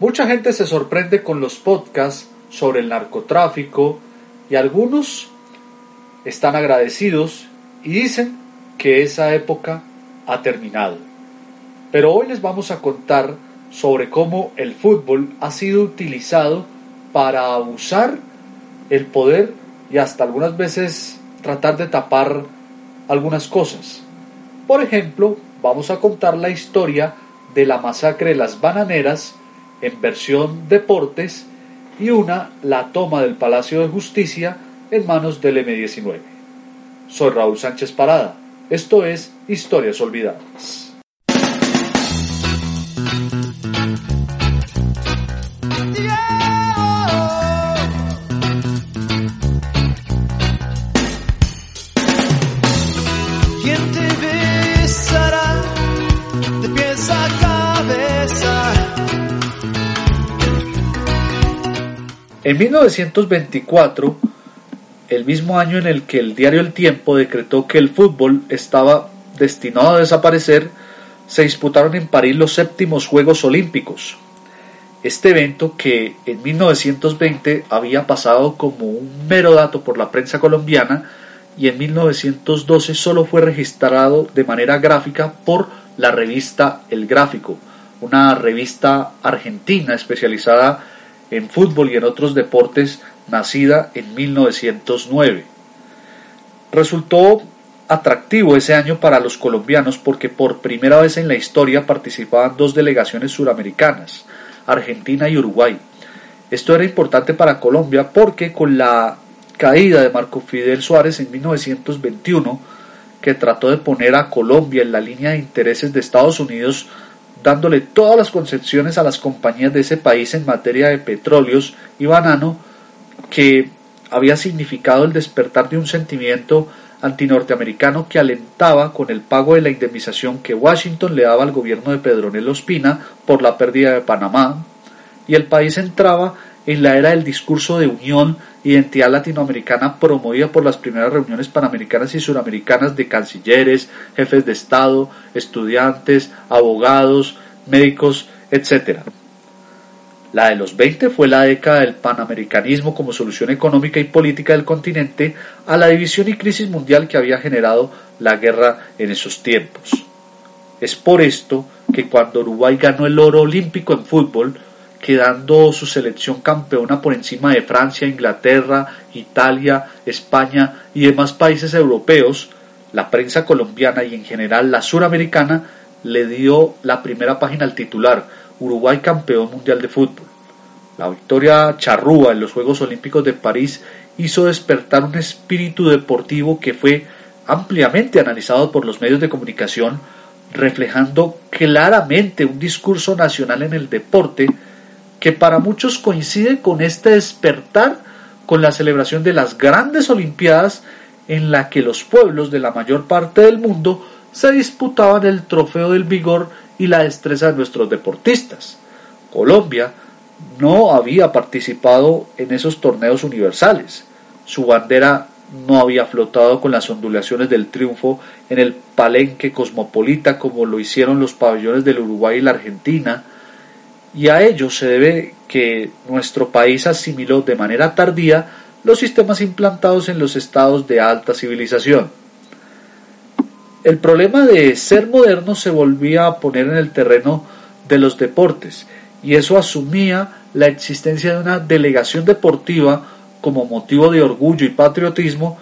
Mucha gente se sorprende con los podcasts sobre el narcotráfico y algunos están agradecidos y dicen que esa época ha terminado. Pero hoy les vamos a contar sobre cómo el fútbol ha sido utilizado para abusar el poder y hasta algunas veces tratar de tapar algunas cosas. Por ejemplo, vamos a contar la historia de la masacre de las bananeras en versión deportes y una la toma del Palacio de Justicia en manos del M19. Soy Raúl Sánchez Parada. Esto es Historias Olvidadas. En 1924, el mismo año en el que el diario El Tiempo decretó que el fútbol estaba destinado a desaparecer, se disputaron en París los séptimos Juegos Olímpicos. Este evento, que en 1920 había pasado como un mero dato por la prensa colombiana, y en 1912 solo fue registrado de manera gráfica por la revista El Gráfico, una revista argentina especializada en fútbol y en otros deportes, nacida en 1909. Resultó atractivo ese año para los colombianos porque por primera vez en la historia participaban dos delegaciones suramericanas, Argentina y Uruguay. Esto era importante para Colombia porque con la caída de Marco Fidel Suárez en 1921, que trató de poner a Colombia en la línea de intereses de Estados Unidos, dándole todas las concesiones a las compañías de ese país en materia de petróleos y banano, que había significado el despertar de un sentimiento antinorteamericano que alentaba con el pago de la indemnización que Washington le daba al gobierno de Pedronel Ospina por la pérdida de Panamá, y el país entraba en la era del discurso de unión identidad latinoamericana promovida por las primeras reuniones panamericanas y suramericanas de cancilleres, jefes de Estado, estudiantes, abogados, médicos, etc. La de los 20 fue la década del panamericanismo como solución económica y política del continente a la división y crisis mundial que había generado la guerra en esos tiempos. Es por esto que cuando Uruguay ganó el oro olímpico en fútbol, quedando su selección campeona por encima de Francia, Inglaterra, Italia, España y demás países europeos, la prensa colombiana y en general la suramericana le dio la primera página al titular Uruguay campeón mundial de fútbol. La victoria charrúa en los Juegos Olímpicos de París hizo despertar un espíritu deportivo que fue ampliamente analizado por los medios de comunicación, reflejando claramente un discurso nacional en el deporte que para muchos coincide con este despertar con la celebración de las grandes Olimpiadas en la que los pueblos de la mayor parte del mundo se disputaban el trofeo del vigor y la destreza de nuestros deportistas. Colombia no había participado en esos torneos universales. Su bandera no había flotado con las ondulaciones del triunfo en el palenque cosmopolita como lo hicieron los pabellones del Uruguay y la Argentina, y a ello se debe que nuestro país asimiló de manera tardía los sistemas implantados en los estados de alta civilización. El problema de ser moderno se volvía a poner en el terreno de los deportes y eso asumía la existencia de una delegación deportiva como motivo de orgullo y patriotismo,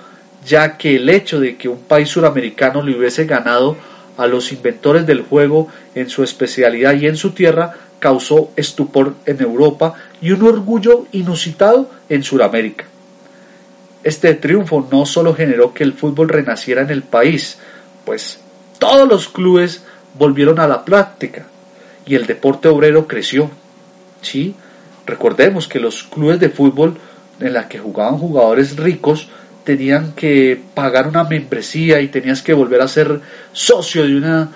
ya que el hecho de que un país suramericano le hubiese ganado a los inventores del juego en su especialidad y en su tierra causó estupor en Europa y un orgullo inusitado en Sudamérica. Este triunfo no solo generó que el fútbol renaciera en el país, pues todos los clubes volvieron a la práctica y el deporte obrero creció. Sí, recordemos que los clubes de fútbol en la que jugaban jugadores ricos tenían que pagar una membresía y tenías que volver a ser socio de una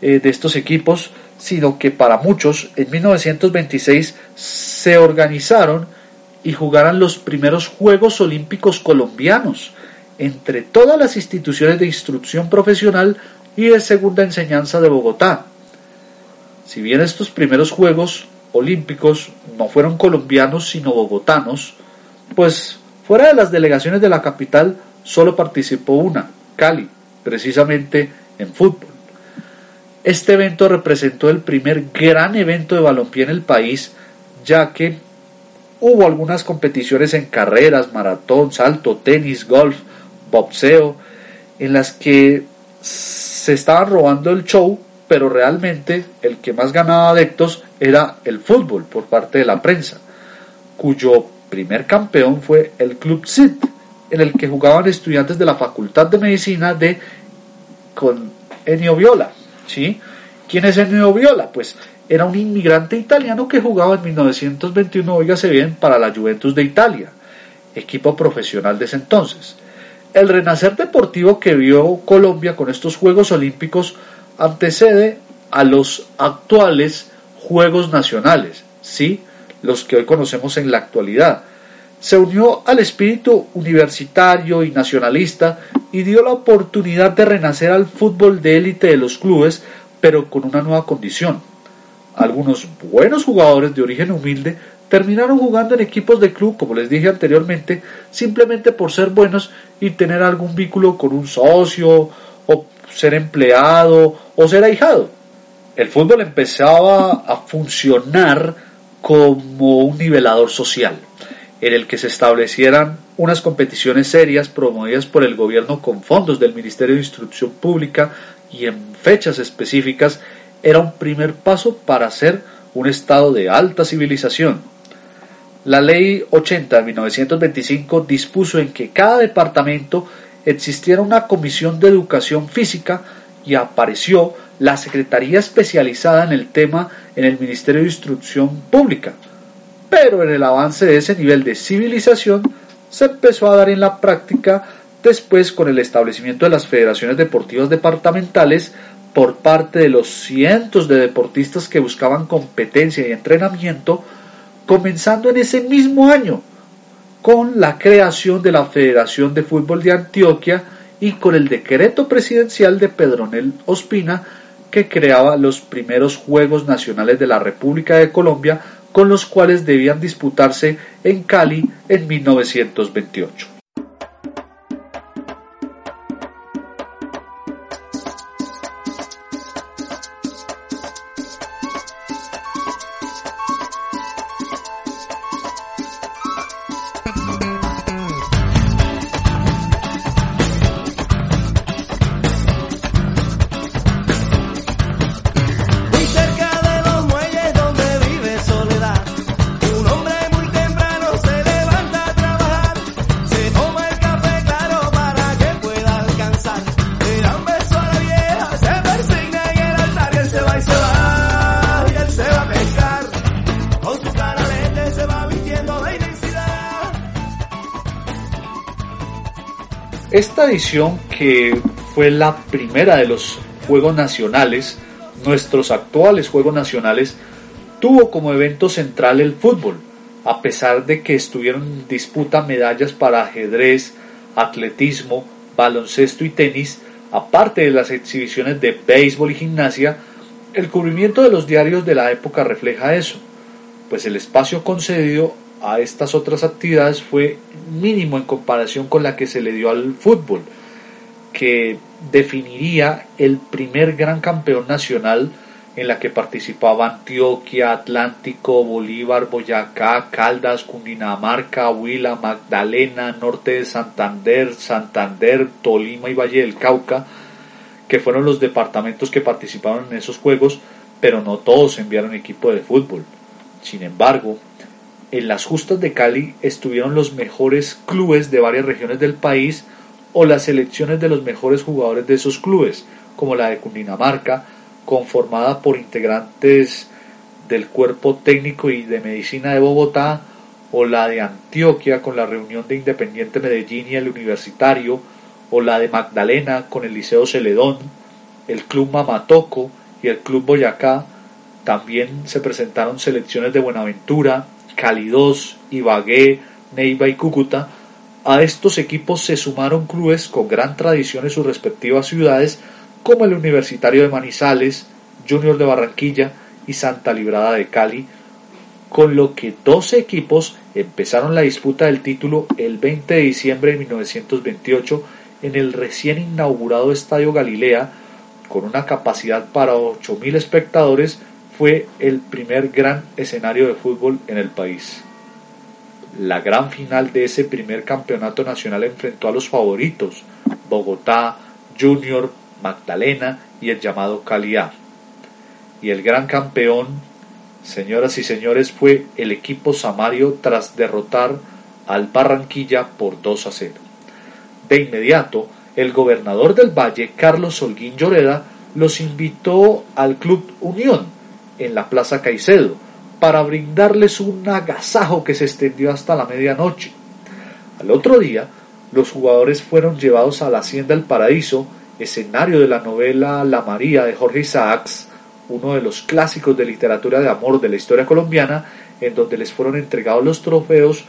eh, de estos equipos sino que para muchos en 1926 se organizaron y jugaran los primeros Juegos Olímpicos colombianos entre todas las instituciones de instrucción profesional y de segunda enseñanza de Bogotá. Si bien estos primeros Juegos olímpicos no fueron colombianos sino bogotanos, pues fuera de las delegaciones de la capital solo participó una, Cali, precisamente en fútbol. Este evento representó el primer gran evento de balompié en el país, ya que hubo algunas competiciones en carreras, maratón, salto, tenis, golf, boxeo, en las que se estaban robando el show, pero realmente el que más ganaba adeptos era el fútbol por parte de la prensa, cuyo primer campeón fue el Club CIT, en el que jugaban estudiantes de la Facultad de Medicina de con Ennio Viola. ¿Sí? ¿Quién es Ennio Viola? Pues era un inmigrante italiano que jugaba en 1921, oígase bien, para la Juventus de Italia, equipo profesional de ese entonces. El renacer deportivo que vio Colombia con estos Juegos Olímpicos antecede a los actuales Juegos Nacionales, ¿sí? los que hoy conocemos en la actualidad. Se unió al espíritu universitario y nacionalista y dio la oportunidad de renacer al fútbol de élite de los clubes, pero con una nueva condición. Algunos buenos jugadores de origen humilde terminaron jugando en equipos de club, como les dije anteriormente, simplemente por ser buenos y tener algún vínculo con un socio, o ser empleado, o ser ahijado. El fútbol empezaba a funcionar como un nivelador social, en el que se establecieran unas competiciones serias promovidas por el gobierno con fondos del Ministerio de Instrucción Pública y en fechas específicas, era un primer paso para ser un estado de alta civilización. La Ley 80 de 1925 dispuso en que cada departamento existiera una comisión de educación física y apareció la Secretaría especializada en el tema en el Ministerio de Instrucción Pública. Pero en el avance de ese nivel de civilización se empezó a dar en la práctica después con el establecimiento de las federaciones deportivas departamentales por parte de los cientos de deportistas que buscaban competencia y entrenamiento, comenzando en ese mismo año con la creación de la Federación de Fútbol de Antioquia y con el decreto presidencial de Pedronel Ospina que creaba los primeros Juegos Nacionales de la República de Colombia con los cuales debían disputarse en Cali en 1928. Edición, que fue la primera de los Juegos Nacionales, nuestros actuales Juegos Nacionales, tuvo como evento central el fútbol, a pesar de que estuvieron en disputa medallas para ajedrez, atletismo, baloncesto y tenis, aparte de las exhibiciones de béisbol y gimnasia, el cubrimiento de los diarios de la época refleja eso, pues el espacio concedido a estas otras actividades fue mínimo en comparación con la que se le dio al fútbol, que definiría el primer gran campeón nacional en la que participaba Antioquia, Atlántico, Bolívar, Boyacá, Caldas, Cundinamarca, Huila, Magdalena, Norte de Santander, Santander, Tolima y Valle del Cauca, que fueron los departamentos que participaron en esos juegos, pero no todos enviaron equipo de fútbol. Sin embargo, en las justas de Cali estuvieron los mejores clubes de varias regiones del país o las selecciones de los mejores jugadores de esos clubes, como la de Cundinamarca, conformada por integrantes del cuerpo técnico y de medicina de Bogotá, o la de Antioquia con la reunión de Independiente Medellín y el Universitario, o la de Magdalena con el Liceo Celedón, el Club Mamatoco y el Club Boyacá. También se presentaron selecciones de Buenaventura, Cali 2, Ibagué, Neiva y Cúcuta, a estos equipos se sumaron clubes con gran tradición en sus respectivas ciudades como el Universitario de Manizales, Junior de Barranquilla y Santa Librada de Cali, con lo que 12 equipos empezaron la disputa del título el 20 de diciembre de 1928 en el recién inaugurado Estadio Galilea, con una capacidad para 8.000 espectadores, fue el primer gran escenario de fútbol en el país. La gran final de ese primer campeonato nacional enfrentó a los favoritos, Bogotá, Junior, Magdalena y el llamado Caliá. Y el gran campeón Señoras y señores, fue el equipo Samario tras derrotar al Barranquilla por 2 a 0. De inmediato, el gobernador del Valle, Carlos Holguín Lloreda, los invitó al Club Unión en la Plaza Caicedo para brindarles un agasajo que se extendió hasta la medianoche. Al otro día, los jugadores fueron llevados a la Hacienda del Paraíso, escenario de la novela La María de Jorge Isaacs, uno de los clásicos de literatura de amor de la historia colombiana, en donde les fueron entregados los trofeos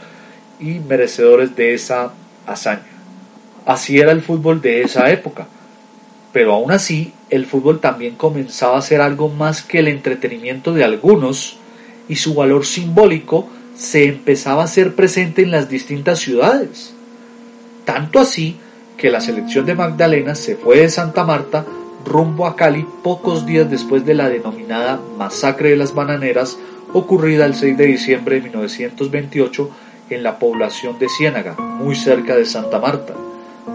y merecedores de esa hazaña. Así era el fútbol de esa época, pero aún así el fútbol también comenzaba a ser algo más que el entretenimiento de algunos y su valor simbólico se empezaba a ser presente en las distintas ciudades. Tanto así que la selección de Magdalena se fue de Santa Marta rumbo a Cali pocos días después de la denominada Masacre de las Bananeras ocurrida el 6 de diciembre de 1928 en la población de Ciénaga, muy cerca de Santa Marta,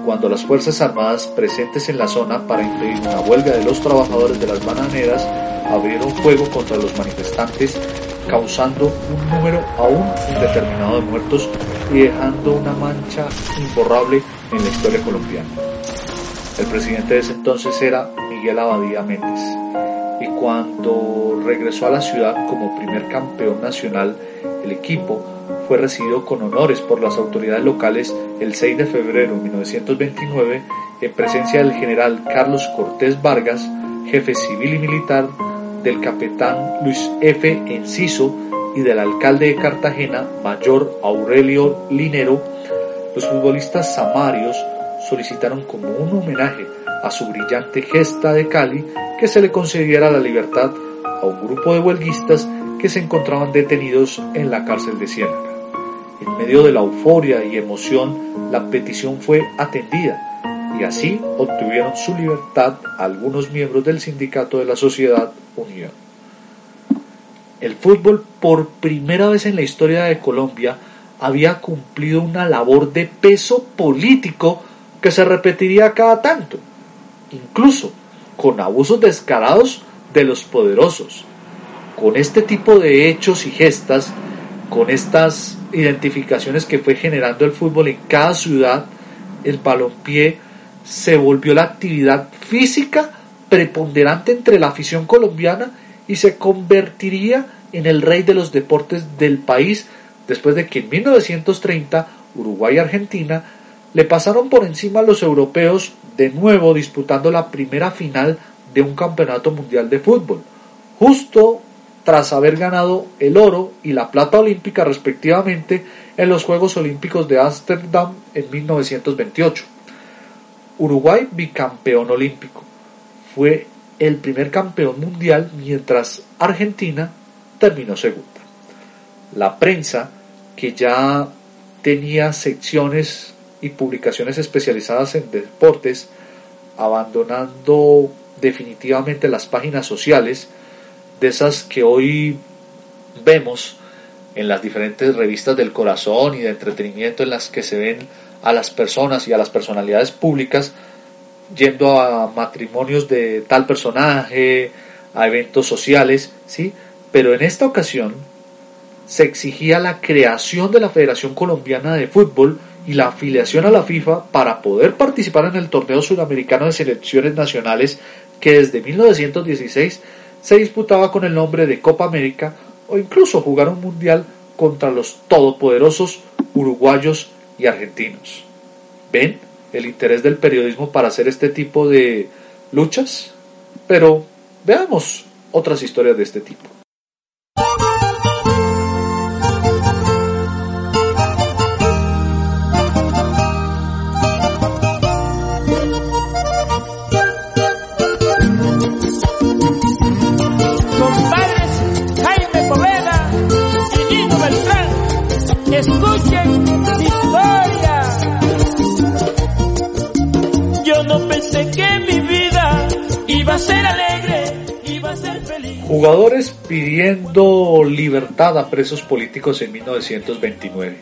cuando las Fuerzas Armadas presentes en la zona para impedir una huelga de los trabajadores de las bananeras abrieron fuego contra los manifestantes, causando un número aún indeterminado de muertos y dejando una mancha imborrable en la historia colombiana. El presidente de ese entonces era Miguel Abadía Méndez. Y cuando regresó a la ciudad como primer campeón nacional, el equipo fue recibido con honores por las autoridades locales el 6 de febrero de 1929 en presencia del general Carlos Cortés Vargas, jefe civil y militar, del capitán Luis F. Enciso y del alcalde de Cartagena, mayor Aurelio Linero, los futbolistas samarios solicitaron como un homenaje a su brillante gesta de Cali que se le concediera la libertad a un grupo de huelguistas que se encontraban detenidos en la cárcel de Ciénaga. En medio de la euforia y emoción, la petición fue atendida y así obtuvieron su libertad algunos miembros del sindicato de la Sociedad Unión. El fútbol por primera vez en la historia de Colombia había cumplido una labor de peso político que se repetiría cada tanto, incluso con abusos descarados de los poderosos. Con este tipo de hechos y gestas, con estas identificaciones que fue generando el fútbol en cada ciudad, el balompié se volvió la actividad física preponderante entre la afición colombiana y se convertiría en el rey de los deportes del país después de que en 1930 Uruguay y Argentina le pasaron por encima a los europeos de nuevo disputando la primera final de un campeonato mundial de fútbol, justo tras haber ganado el oro y la plata olímpica respectivamente en los Juegos Olímpicos de Ámsterdam en 1928. Uruguay bicampeón olímpico. Fue el primer campeón mundial mientras Argentina terminó segunda. La prensa, que ya tenía secciones y publicaciones especializadas en deportes, abandonando definitivamente las páginas sociales, de esas que hoy vemos en las diferentes revistas del corazón y de entretenimiento en las que se ven a las personas y a las personalidades públicas yendo a matrimonios de tal personaje, a eventos sociales, ¿sí? Pero en esta ocasión se exigía la creación de la Federación Colombiana de Fútbol y la afiliación a la FIFA para poder participar en el torneo sudamericano de selecciones nacionales que desde 1916 se disputaba con el nombre de Copa América o incluso jugar un mundial contra los todopoderosos uruguayos y argentinos. ¿Ven el interés del periodismo para hacer este tipo de luchas? Pero veamos otras historias de este tipo. Escuchen mi historia. Yo no pensé que mi vida iba a ser alegre, iba a ser feliz. Jugadores pidiendo libertad a presos políticos en 1929.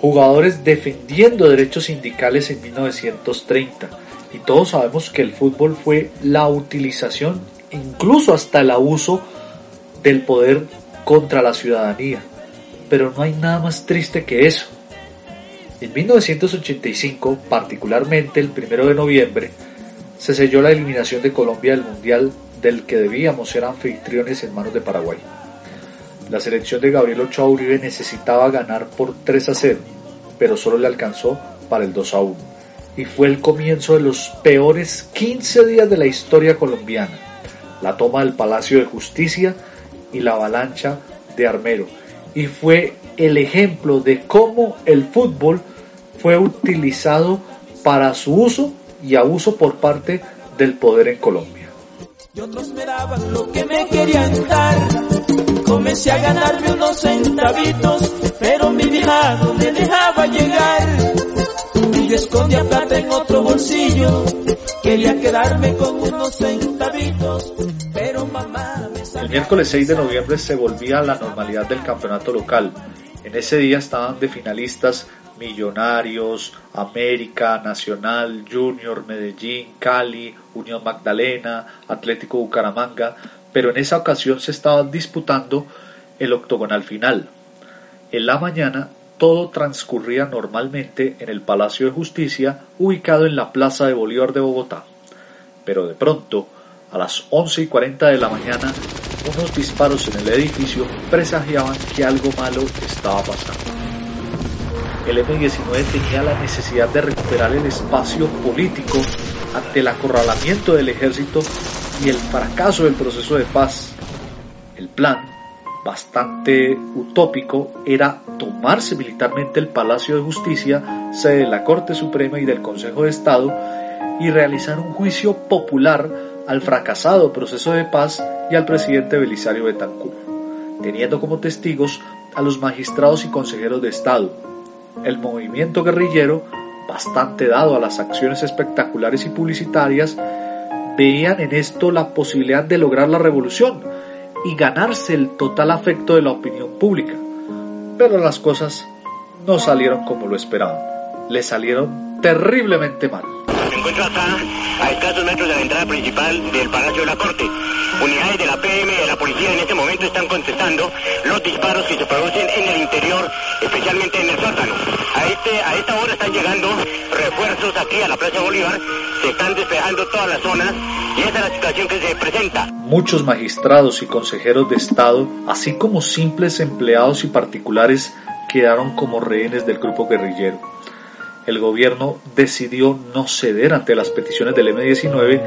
Jugadores defendiendo derechos sindicales en 1930. Y todos sabemos que el fútbol fue la utilización, incluso hasta el abuso del poder contra la ciudadanía. Pero no hay nada más triste que eso. En 1985, particularmente el 1 de noviembre, se selló la eliminación de Colombia del Mundial del que debíamos ser anfitriones en manos de Paraguay. La selección de Gabriel Ochoa Uribe necesitaba ganar por 3 a 0, pero solo le alcanzó para el 2 a 1. Y fue el comienzo de los peores 15 días de la historia colombiana. La toma del Palacio de Justicia y la avalancha de Armero. Y fue el ejemplo de cómo el fútbol fue utilizado para su uso y abuso por parte del poder en Colombia. Y otros me daban lo que me querían dar. Comencé a ganarme unos centavitos, pero mi vieja no me dejaba llegar. Y yo escondía plata en otro bolsillo, quería quedarme con unos centavitos, pero mamá miércoles 6 de noviembre se volvía a la normalidad del campeonato local. En ese día estaban de finalistas Millonarios, América, Nacional, Junior, Medellín, Cali, Unión Magdalena, Atlético Bucaramanga, pero en esa ocasión se estaba disputando el octogonal final. En la mañana todo transcurría normalmente en el Palacio de Justicia ubicado en la Plaza de Bolívar de Bogotá. Pero de pronto, a las 11 y 40 de la mañana, unos disparos en el edificio presagiaban que algo malo estaba pasando. El M-19 tenía la necesidad de recuperar el espacio político ante el acorralamiento del ejército y el fracaso del proceso de paz. El plan, bastante utópico, era tomarse militarmente el Palacio de Justicia, sede de la Corte Suprema y del Consejo de Estado, y realizar un juicio popular al fracasado proceso de paz y al presidente Belisario Betancourt, teniendo como testigos a los magistrados y consejeros de Estado. El movimiento guerrillero, bastante dado a las acciones espectaculares y publicitarias, veían en esto la posibilidad de lograr la revolución y ganarse el total afecto de la opinión pública. Pero las cosas no salieron como lo esperaban, le salieron terriblemente mal. Se encuentra acá, a escasos metros de la entrada principal del Palacio de la Corte. Unidades de la PM y de la policía en este momento están contestando los disparos que se producen en el interior, especialmente en el sótano. A, este, a esta hora están llegando refuerzos aquí a la Plaza Bolívar, se están despejando todas las zonas y esa es la situación que se presenta. Muchos magistrados y consejeros de Estado, así como simples empleados y particulares, quedaron como rehenes del grupo guerrillero el gobierno decidió no ceder ante las peticiones del M-19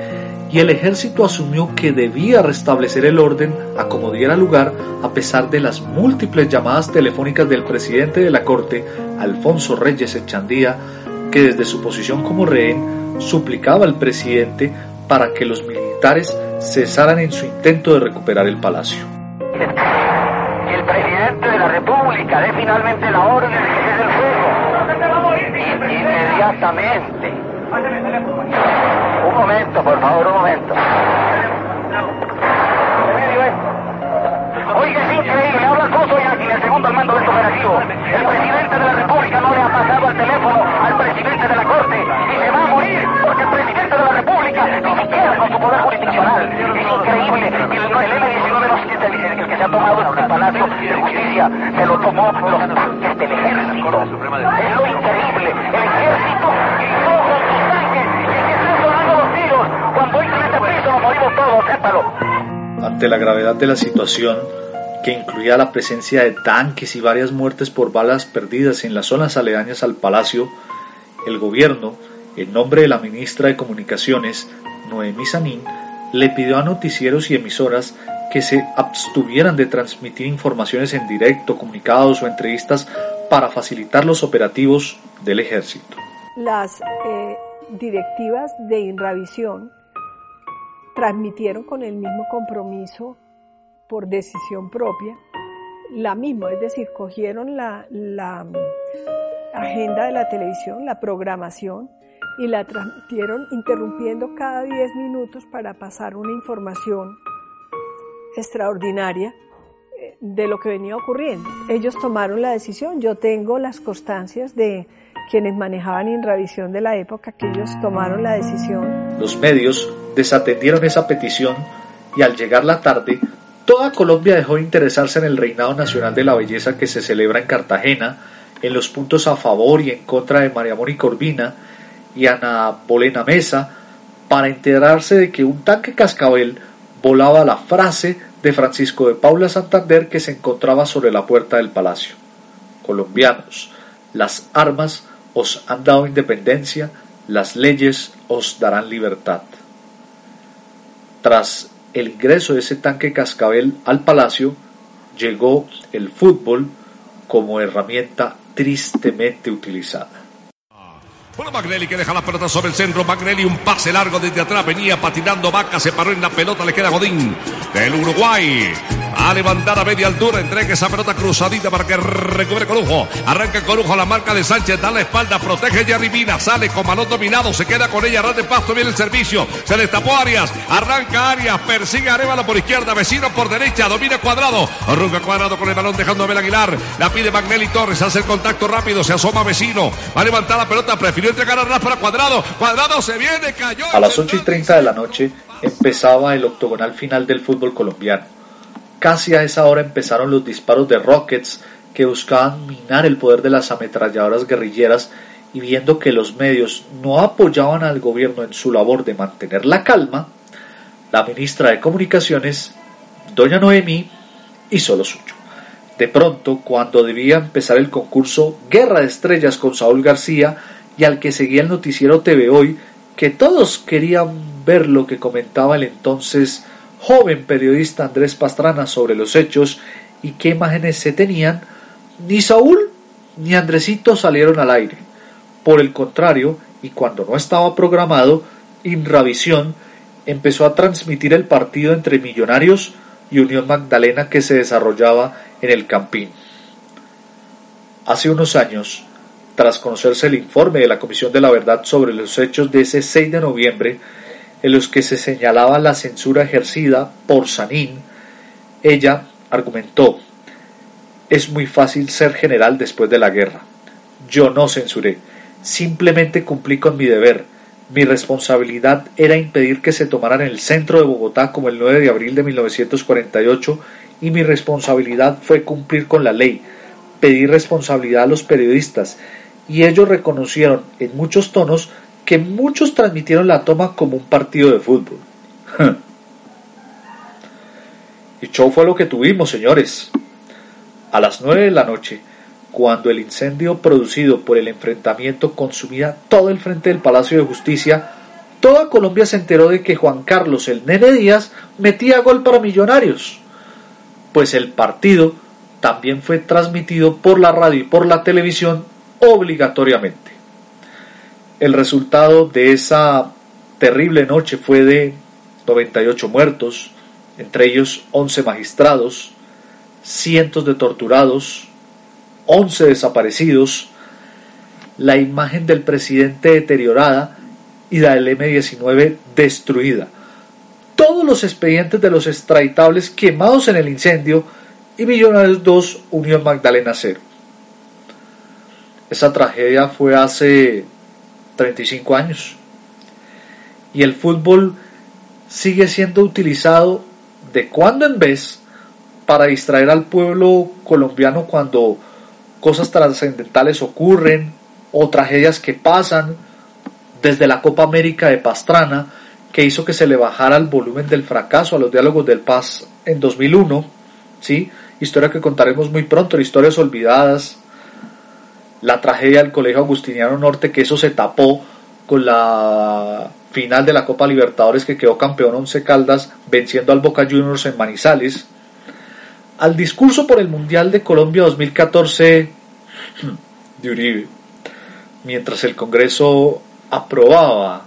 y el ejército asumió que debía restablecer el orden a como diera lugar a pesar de las múltiples llamadas telefónicas del presidente de la Corte, Alfonso Reyes Echandía, que desde su posición como rehén suplicaba al presidente para que los militares cesaran en su intento de recuperar el palacio. El presidente de la República dé finalmente la orden de inmediatamente. Un momento, por favor, un momento. Oiga, es increíble, habla Alfonso Yaqui, el segundo al mando de este operativo. El presidente ha tomado el Palacio de Justicia, se lo tomó los tanques del ejército. Es lo increíble, el ejército los tanques y que están sonando los tiros. Cuando entran este piso nos morimos todos, sépalo. Ante la gravedad de la situación, que incluía la presencia de tanques y varias muertes por balas perdidas en las zonas aledañas al palacio, el gobierno, en nombre de la ministra de Comunicaciones, Noemí Sanín, le pidió a noticieros y emisoras que se abstuvieran de transmitir informaciones en directo, comunicados o entrevistas para facilitar los operativos del ejército. Las eh, directivas de Inravisión transmitieron con el mismo compromiso por decisión propia la misma, es decir, cogieron la, la agenda de la televisión, la programación, y la transmitieron interrumpiendo cada 10 minutos para pasar una información extraordinaria eh, de lo que venía ocurriendo. Ellos tomaron la decisión, yo tengo las constancias de quienes manejaban Inravisión de la época que ellos tomaron la decisión. Los medios desatendieron esa petición y al llegar la tarde, toda Colombia dejó de interesarse en el reinado nacional de la belleza que se celebra en Cartagena, en los puntos a favor y en contra de María Mónica Urbina y Ana Bolena Mesa, para enterarse de que un tanque cascabel volaba la frase de Francisco de Paula Santander que se encontraba sobre la puerta del palacio. Colombianos, las armas os han dado independencia, las leyes os darán libertad. Tras el ingreso de ese tanque cascabel al palacio, llegó el fútbol como herramienta tristemente utilizada. Bueno, Magnelli que deja la pelota sobre el centro. Magnelli, un pase largo desde atrás. Venía patinando Vaca, se paró en la pelota. Le queda Godín del Uruguay. A levantar a media altura. Entrega esa pelota cruzadita para que recubre Corujo. Arranca Corujo a la marca de Sánchez. Da la espalda. Protege Yarribina. Sale con balón dominado. Se queda con ella. Ras de pasto. Viene el servicio. Se destapó Arias. Arranca Arias. Persigue a Arevalo por izquierda. Vecino por derecha. Domina cuadrado. Arranca cuadrado con el balón dejando a Abel Aguilar. La pide Magnelli Torres. Hace el contacto rápido. Se asoma Vecino. Va a levantar la pelota. Prefirió entregar a Ras para cuadrado. Cuadrado se viene. Cayó. A las 8 y 30 de la noche empezaba el octogonal final del fútbol colombiano. Casi a esa hora empezaron los disparos de rockets que buscaban minar el poder de las ametralladoras guerrilleras y viendo que los medios no apoyaban al gobierno en su labor de mantener la calma, la ministra de Comunicaciones, doña Noemí, hizo lo suyo. De pronto, cuando debía empezar el concurso Guerra de Estrellas con Saúl García y al que seguía el noticiero TV Hoy, que todos querían ver lo que comentaba el entonces joven periodista Andrés Pastrana sobre los hechos y qué imágenes se tenían, ni Saúl ni Andresito salieron al aire. Por el contrario, y cuando no estaba programado, Inravisión empezó a transmitir el partido entre Millonarios y Unión Magdalena que se desarrollaba en el Campín. Hace unos años, tras conocerse el informe de la Comisión de la Verdad sobre los hechos de ese 6 de noviembre, en los que se señalaba la censura ejercida por Sanín, ella argumentó, es muy fácil ser general después de la guerra. Yo no censuré, simplemente cumplí con mi deber. Mi responsabilidad era impedir que se tomaran el centro de Bogotá como el 9 de abril de 1948 y mi responsabilidad fue cumplir con la ley, pedir responsabilidad a los periodistas y ellos reconocieron en muchos tonos que muchos transmitieron la toma como un partido de fútbol. y show fue lo que tuvimos, señores. A las nueve de la noche, cuando el incendio producido por el enfrentamiento consumía todo el frente del Palacio de Justicia, toda Colombia se enteró de que Juan Carlos el Nene Díaz metía gol para Millonarios, pues el partido también fue transmitido por la radio y por la televisión obligatoriamente. El resultado de esa terrible noche fue de 98 muertos, entre ellos 11 magistrados, cientos de torturados, 11 desaparecidos, la imagen del presidente deteriorada y la del M-19 destruida. Todos los expedientes de los extraditables quemados en el incendio y Millonarios 2 Unión Magdalena 0. Esa tragedia fue hace 35 años. Y el fútbol sigue siendo utilizado de cuando en vez para distraer al pueblo colombiano cuando cosas trascendentales ocurren o tragedias que pasan, desde la Copa América de Pastrana, que hizo que se le bajara el volumen del fracaso a los diálogos del Paz en 2001, ¿sí? historia que contaremos muy pronto, historias olvidadas, la tragedia del Colegio Agustiniano Norte, que eso se tapó con la final de la Copa Libertadores que quedó campeón Once Caldas venciendo al Boca Juniors en Manizales, al discurso por el Mundial de Colombia 2014 de Uribe, mientras el Congreso aprobaba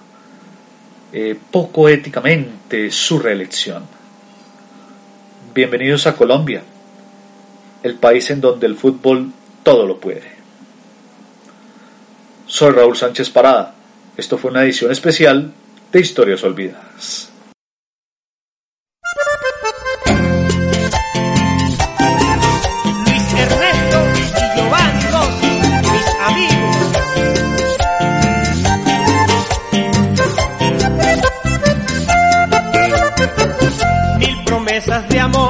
eh, poco éticamente su reelección. Bienvenidos a Colombia, el país en donde el fútbol todo lo puede. Soy Raúl Sánchez Parada. Esto fue una edición especial de Historias Olvidadas. Luis Ernesto y Giovanni mis amigos. Mil promesas de amor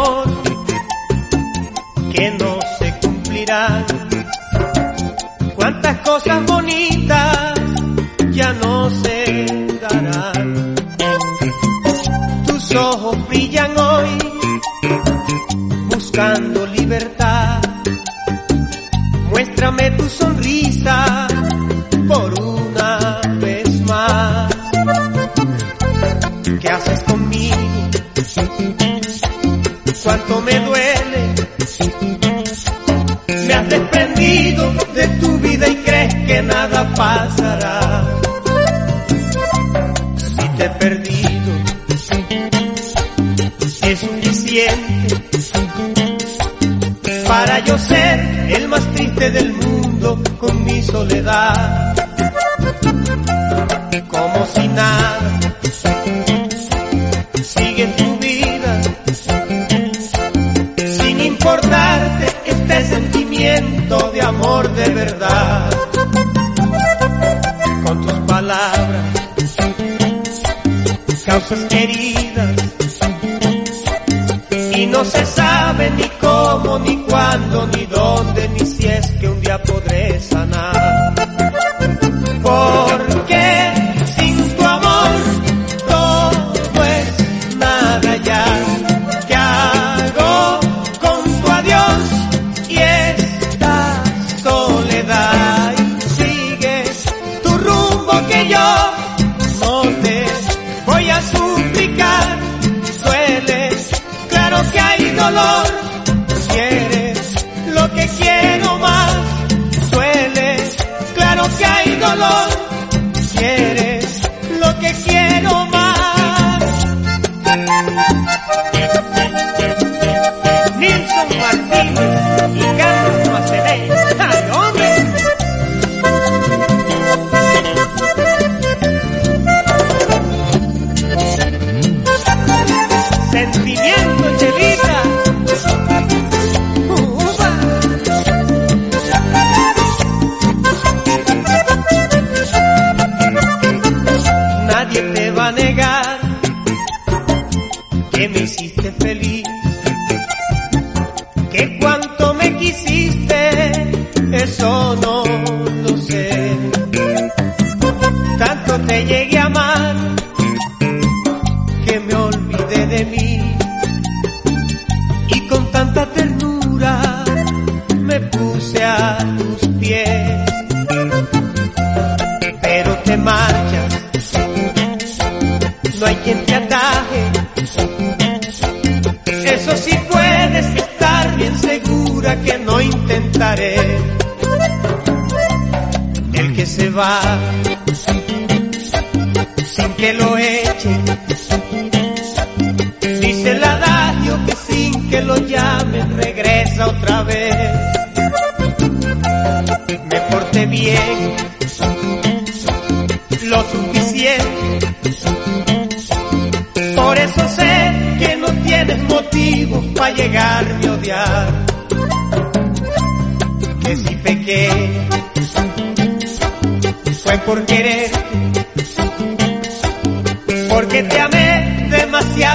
va.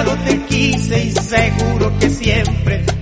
te quise y seguro que siempre